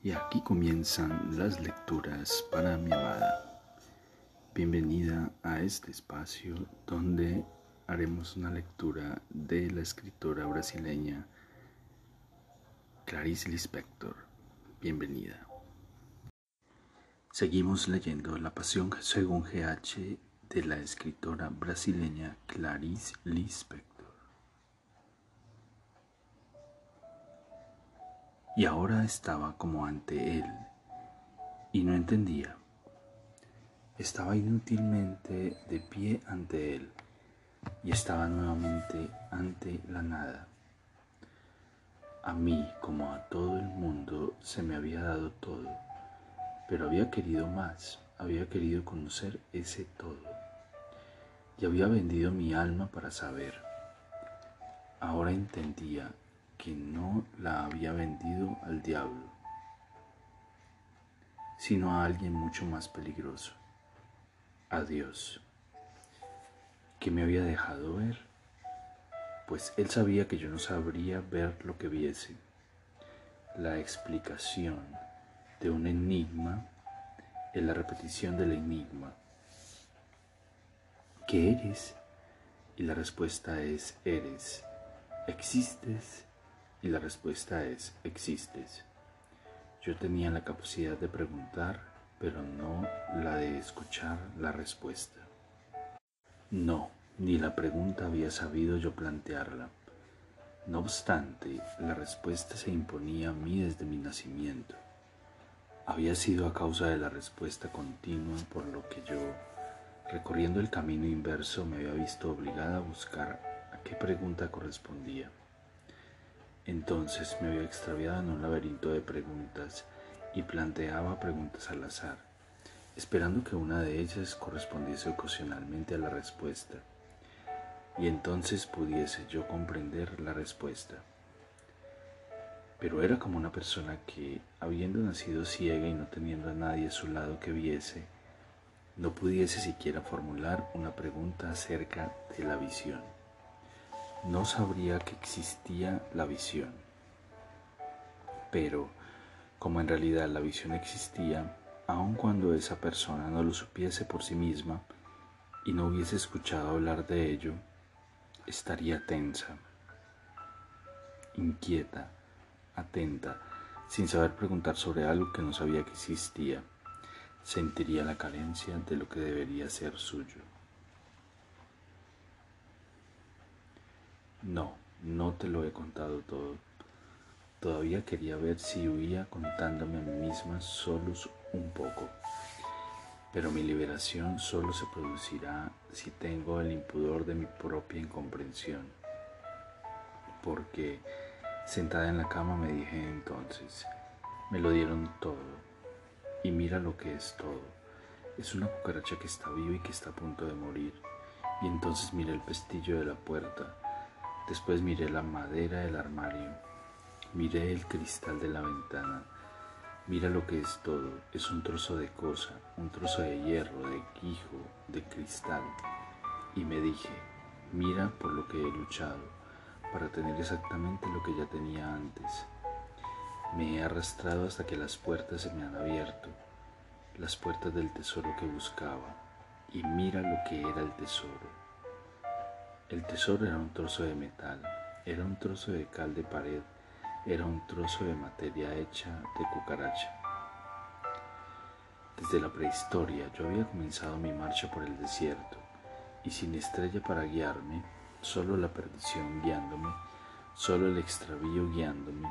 Y aquí comienzan las lecturas para mi amada. Bienvenida a este espacio donde haremos una lectura de la escritora brasileña Clarice Lispector. Bienvenida. Seguimos leyendo La Pasión según GH de la escritora brasileña Clarice Lispector. Y ahora estaba como ante él y no entendía. Estaba inútilmente de pie ante él y estaba nuevamente ante la nada. A mí, como a todo el mundo, se me había dado todo, pero había querido más, había querido conocer ese todo y había vendido mi alma para saber. Ahora entendía que no la había vendido al diablo, sino a alguien mucho más peligroso, a Dios, que me había dejado ver, pues él sabía que yo no sabría ver lo que viese. La explicación de un enigma es la repetición del enigma. ¿Qué eres? Y la respuesta es eres. ¿Existes? Y la respuesta es, existes. Yo tenía la capacidad de preguntar, pero no la de escuchar la respuesta. No, ni la pregunta había sabido yo plantearla. No obstante, la respuesta se imponía a mí desde mi nacimiento. Había sido a causa de la respuesta continua por lo que yo, recorriendo el camino inverso, me había visto obligada a buscar a qué pregunta correspondía. Entonces me había extraviado en un laberinto de preguntas y planteaba preguntas al azar, esperando que una de ellas correspondiese ocasionalmente a la respuesta, y entonces pudiese yo comprender la respuesta. Pero era como una persona que, habiendo nacido ciega y no teniendo a nadie a su lado que viese, no pudiese siquiera formular una pregunta acerca de la visión no sabría que existía la visión. Pero, como en realidad la visión existía, aun cuando esa persona no lo supiese por sí misma y no hubiese escuchado hablar de ello, estaría tensa, inquieta, atenta, sin saber preguntar sobre algo que no sabía que existía. Sentiría la carencia de lo que debería ser suyo. No, no te lo he contado todo. Todavía quería ver si huía contándome a mí misma solo un poco. Pero mi liberación solo se producirá si tengo el impudor de mi propia incomprensión. Porque sentada en la cama me dije entonces, me lo dieron todo. Y mira lo que es todo. Es una cucaracha que está viva y que está a punto de morir. Y entonces miré el pestillo de la puerta Después miré la madera del armario, miré el cristal de la ventana. Mira lo que es todo, es un trozo de cosa, un trozo de hierro, de quijo, de cristal. Y me dije, mira por lo que he luchado, para tener exactamente lo que ya tenía antes. Me he arrastrado hasta que las puertas se me han abierto, las puertas del tesoro que buscaba. Y mira lo que era el tesoro el tesoro era un trozo de metal, era un trozo de cal de pared, era un trozo de materia hecha de cucaracha. Desde la prehistoria yo había comenzado mi marcha por el desierto y sin estrella para guiarme, solo la perdición guiándome, solo el extravío guiándome,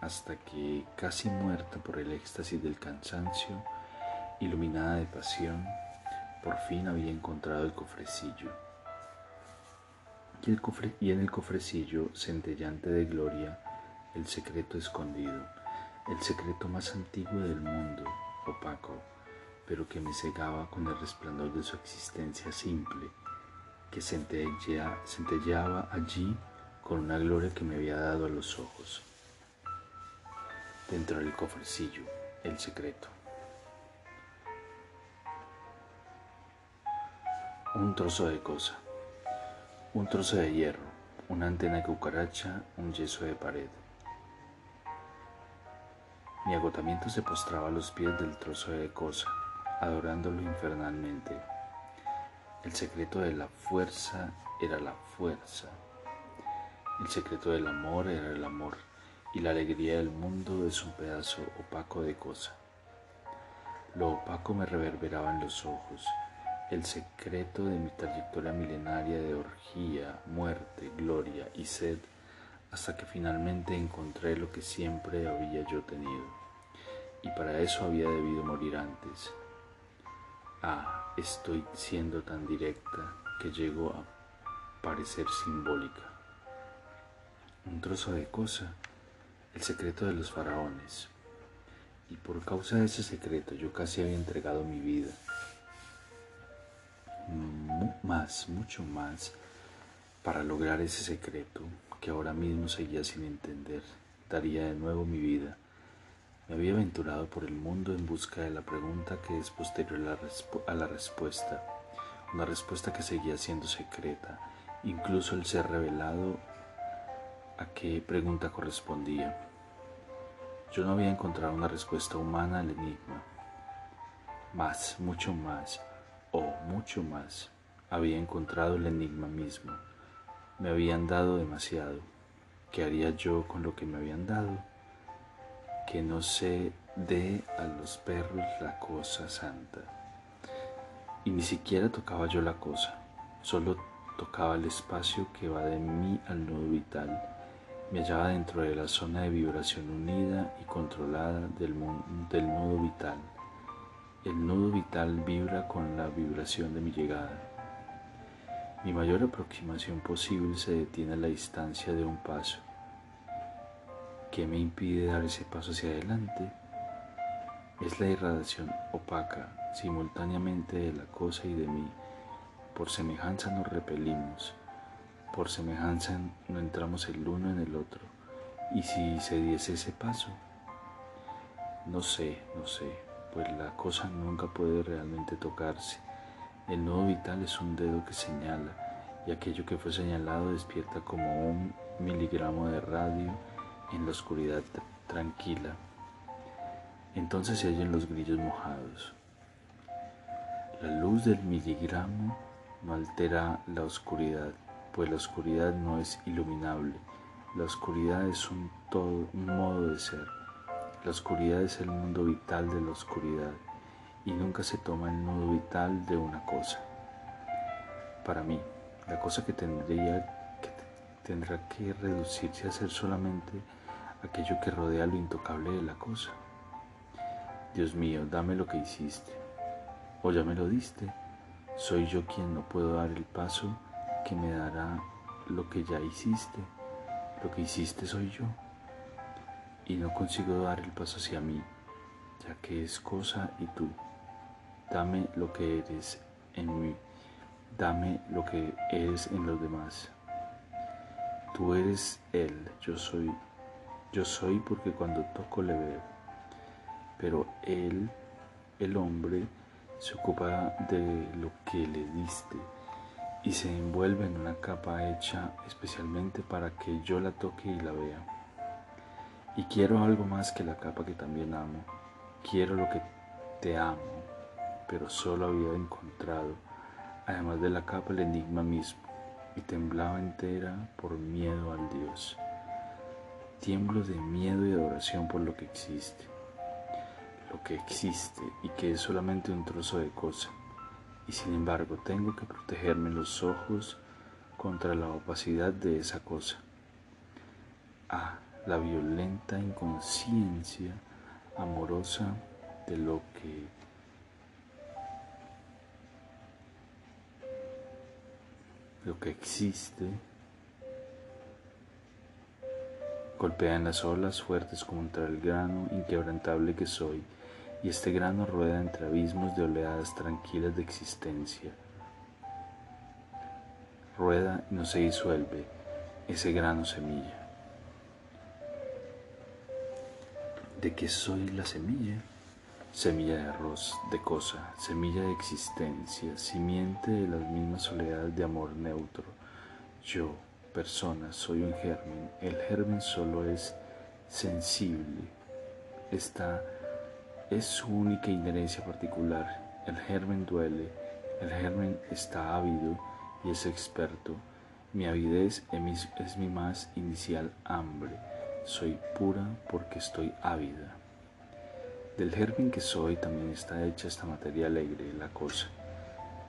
hasta que, casi muerta por el éxtasis del cansancio, iluminada de pasión, por fin había encontrado el cofrecillo y, en el cofrecillo centellante de gloria el secreto escondido, el secreto más antiguo del mundo, opaco, pero que me cegaba con el resplandor de su existencia simple, que centellaba allí con una gloria que me había dado a los ojos. Dentro del cofrecillo, el secreto. Un trozo de cosa un trozo de hierro, una antena de cucaracha, un yeso de pared. Mi agotamiento se postraba a los pies del trozo de cosa, adorándolo infernalmente. El secreto de la fuerza era la fuerza. El secreto del amor era el amor. Y la alegría del mundo es un pedazo opaco de cosa. Lo opaco me reverberaba en los ojos. El secreto de mi trayectoria milenaria de orgía, muerte, gloria y sed, hasta que finalmente encontré lo que siempre había yo tenido. Y para eso había debido morir antes. Ah, estoy siendo tan directa que llego a parecer simbólica. Un trozo de cosa, el secreto de los faraones. Y por causa de ese secreto yo casi había entregado mi vida. Más, mucho más, para lograr ese secreto que ahora mismo seguía sin entender. Daría de nuevo mi vida me había aventurado por el mundo en busca de la pregunta que es posterior a la, respuesta, una respuesta que seguía siendo secreta, incluso el ser revelado a qué pregunta correspondía. Yo no había encontrado una respuesta humana al enigma. Más, mucho más, o mucho más, había encontrado el enigma mismo. Me habían dado demasiado. ¿Qué haría yo con lo que me habían dado? que no se dé a los perros la cosa santa. Y ni siquiera tocaba yo la cosa, solo tocaba el espacio que va de mí al nudo vital. Me hallaba dentro de la zona de vibración unida y controlada del, del nudo vital. El nudo vital vibra con la vibración de mi llegada. Mi mayor aproximación posible se detiene a la distancia de un paso ¿Qué me impide dar ese paso hacia adelante? Es la irradiación opaca simultáneamente de la cosa y de mí. Por semejanza nos repelimos, por semejanza no entramos el uno en el otro. ¿Y si se diese ese paso? No sé, no sé, pues la cosa nunca puede realmente tocarse. El nudo vital es un dedo que señala y aquello que fue señalado despierta como un miligramo de radio en la oscuridad tranquila. Entonces se hallan los grillos mojados. La luz del miligramo no altera la oscuridad, pues la oscuridad no es iluminable. La oscuridad es un todo, un modo de ser. La oscuridad es el mundo vital de la oscuridad y nunca se toma el nudo vital de una cosa. Para mí, la cosa que tendría que tendrá que reducirse a ser solamente aquello que rodea lo intocable de la cosa. Dios mío, dame lo que hiciste, o ya me lo diste, soy yo quien no puedo dar el paso que me dará lo que ya hiciste, lo que hiciste soy yo, y no consigo dar el paso hacia mí, ya que es cosa y tú. Dame lo que eres en mí, dame lo que eres en los demás. Tú eres Él, yo soy yo soy porque cuando toco le veo. Pero él, el hombre, se ocupa de lo que le diste y se envuelve en una capa hecha especialmente para que yo la toque y la vea. Y quiero algo más que la capa que también amo. Quiero lo que te amo, pero solo había encontrado, además de la capa, el enigma mismo, y temblaba entera por miedo al Dios. Tiemblo de miedo y adoración por lo que existe, lo que existe y que es solamente un trozo de cosa. Y sin embargo tengo que protegerme los ojos contra la opacidad de esa cosa. Ah, la violenta inconsciencia amorosa de lo que lo que existe Golpean las olas fuertes contra el grano inquebrantable que soy, y este grano rueda entre abismos de oleadas tranquilas de existencia. Rueda y no se disuelve ese grano semilla. ¿De qué soy la semilla? Semilla de arroz, de cosa, semilla de existencia, simiente de las mismas oleadas de amor neutro. Yo, persona, soy un germen. El germen solo es sensible. Esta es su única inherencia particular. El germen duele, el germen está ávido y es experto. Mi avidez es mi más inicial hambre. Soy pura porque estoy ávida. Del germen que soy también está hecha esta materia alegre, la cosa,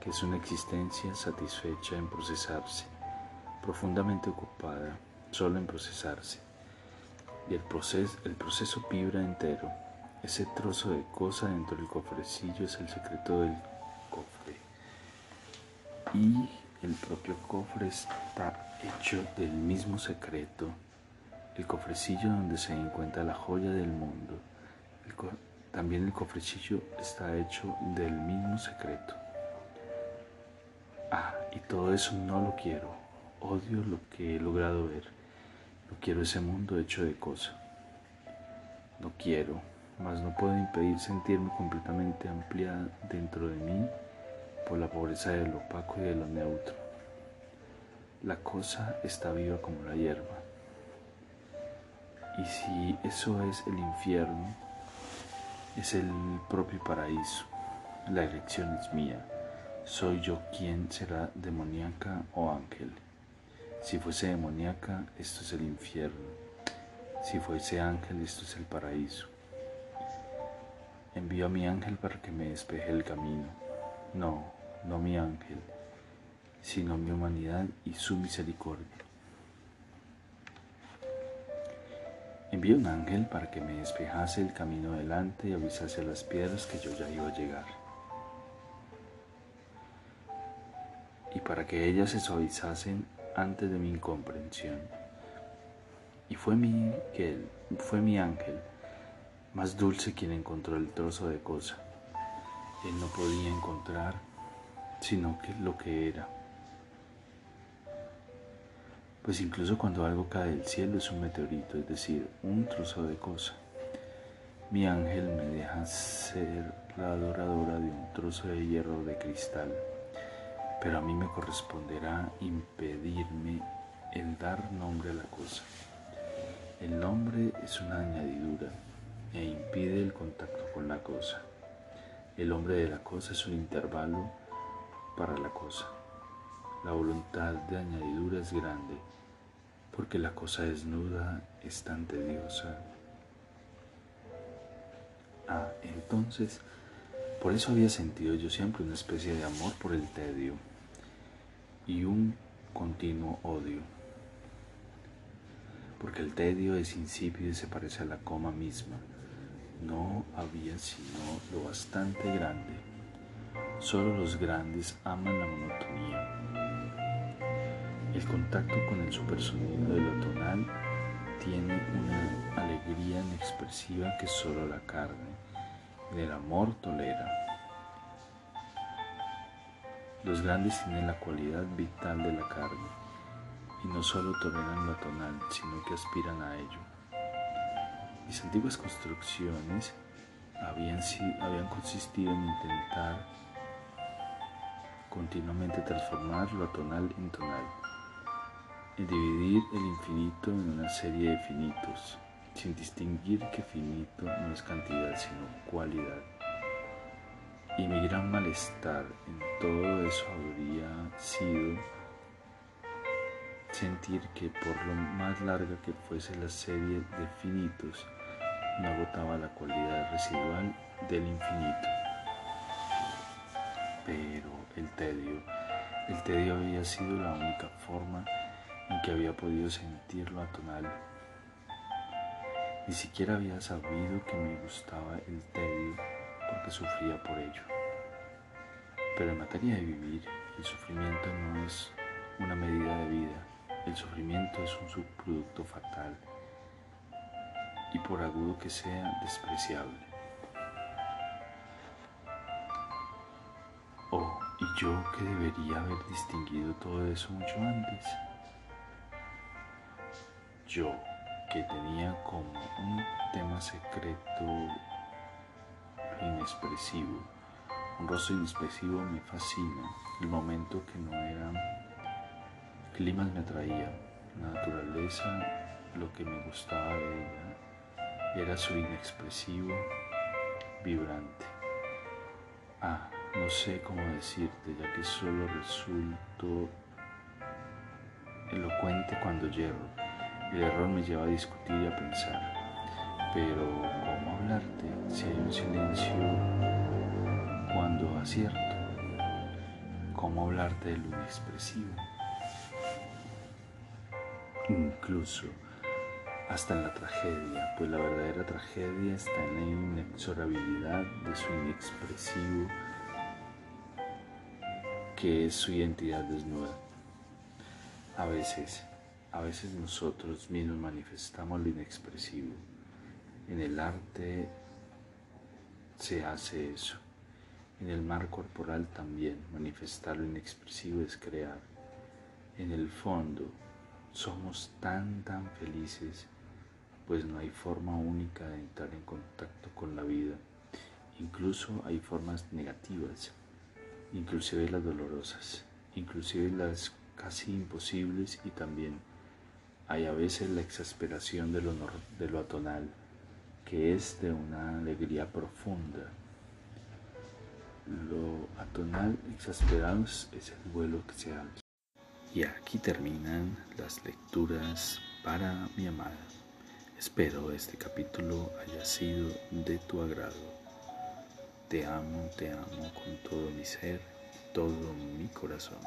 que es una existencia satisfecha en procesarse, profundamente ocupada solo en procesarse. Y el proceso, el proceso vibra entero. Ese trozo de cosa dentro del cofrecillo es el secreto del cofre. Y el propio cofre está hecho del mismo secreto. El cofrecillo donde se encuentra la joya del mundo. también el cofrecillo está hecho del mismo secreto. Ah, y todo eso no lo quiero. Odio lo que he logrado ver. No quiero ese mundo hecho de cosas. No quiero, mas no puedo impedir sentirme completamente ampliada dentro de mí por la pobreza de lo opaco y de lo neutro. La cosa está viva como la hierba. Y si eso es el infierno, es el propio paraíso. La elección es mía. Soy yo quien será demoníaca o ángel. Si fuese demoníaca, esto es el infierno. Si fuese ángel, esto es el paraíso. Envío a mi ángel para que me despeje el camino. No, no mi ángel, sino mi humanidad y su misericordia. Envío un ángel para que me despejase el camino delante y avisase a las piedras que yo ya iba a llegar. Y para que ellas se suavizasen antes de mi incomprensión. Y fue mi, que fue mi ángel, más dulce quien encontró el trozo de cosa. Él no podía encontrar sino que lo que era. Pues incluso cuando algo cae del cielo es un meteorito, es decir, un trozo de cosa. Mi ángel me deja ser la adoradora de un trozo de hierro de cristal pero a mí me corresponderá impedirme el dar nombre a la cosa. El nombre es una añadidura e impide el contacto con la cosa. El hombre de la cosa es un intervalo para la cosa. La voluntad de añadidura es grande porque la cosa desnuda es tan tediosa. Ah, entonces, por eso había sentido yo siempre una especie de amor por el tedio y un continuo odio. Porque el tedio es insípido y se parece a la coma misma. No había sino lo bastante grande. Solo los grandes aman la monotonía. El contacto con el supersonido de lo tonal tiene una alegría inexpresiva que solo la carne, el amor tolera. Los grandes tienen la cualidad vital de la carne y no solo toleran lo tonal, sino que aspiran a ello. Mis antiguas construcciones habían, habían consistido en intentar continuamente transformar lo tonal en tonal, en dividir el infinito en una serie de finitos, sin distinguir que finito no es cantidad sino cualidad. Y mi gran malestar en todo eso habría sido sentir que por lo más larga que fuese la serie de finitos, no agotaba la cualidad residual del infinito. Pero el tedio, el tedio había sido la única forma en que había podido sentirlo atonal. Ni siquiera había sabido que me gustaba el tedio porque sufría por ello. Pero en materia de vivir, el sufrimiento no es una medida de vida, el sufrimiento es un subproducto fatal y por agudo que sea, despreciable. Oh, y yo que debería haber distinguido todo eso mucho antes. Yo que tenía como un tema secreto inexpresivo. Un rostro inexpresivo me fascina. El momento que no era climas me atraía. La naturaleza, lo que me gustaba de ella. era su inexpresivo, vibrante. Ah, no sé cómo decirte, ya que solo resulto elocuente cuando yerro. El error me lleva a discutir y a pensar. Pero, ¿cómo hablarte si hay un silencio cuando acierto? ¿Cómo hablarte de lo inexpresivo? Incluso hasta en la tragedia, pues la verdadera tragedia está en la inexorabilidad de su inexpresivo, que es su identidad desnuda. A veces, a veces nosotros mismos manifestamos lo inexpresivo. En el arte se hace eso. En el mar corporal también manifestar lo inexpresivo es crear. En el fondo somos tan, tan felices, pues no hay forma única de entrar en contacto con la vida. Incluso hay formas negativas, inclusive las dolorosas, inclusive las casi imposibles y también hay a veces la exasperación de lo, atonal, que es de una alegría profunda. Lo atonal exasperado es el vuelo que se alza. Y aquí terminan las lecturas para mi amada. Espero este capítulo haya sido de tu agrado. Te amo, te amo con todo mi ser, todo mi corazón.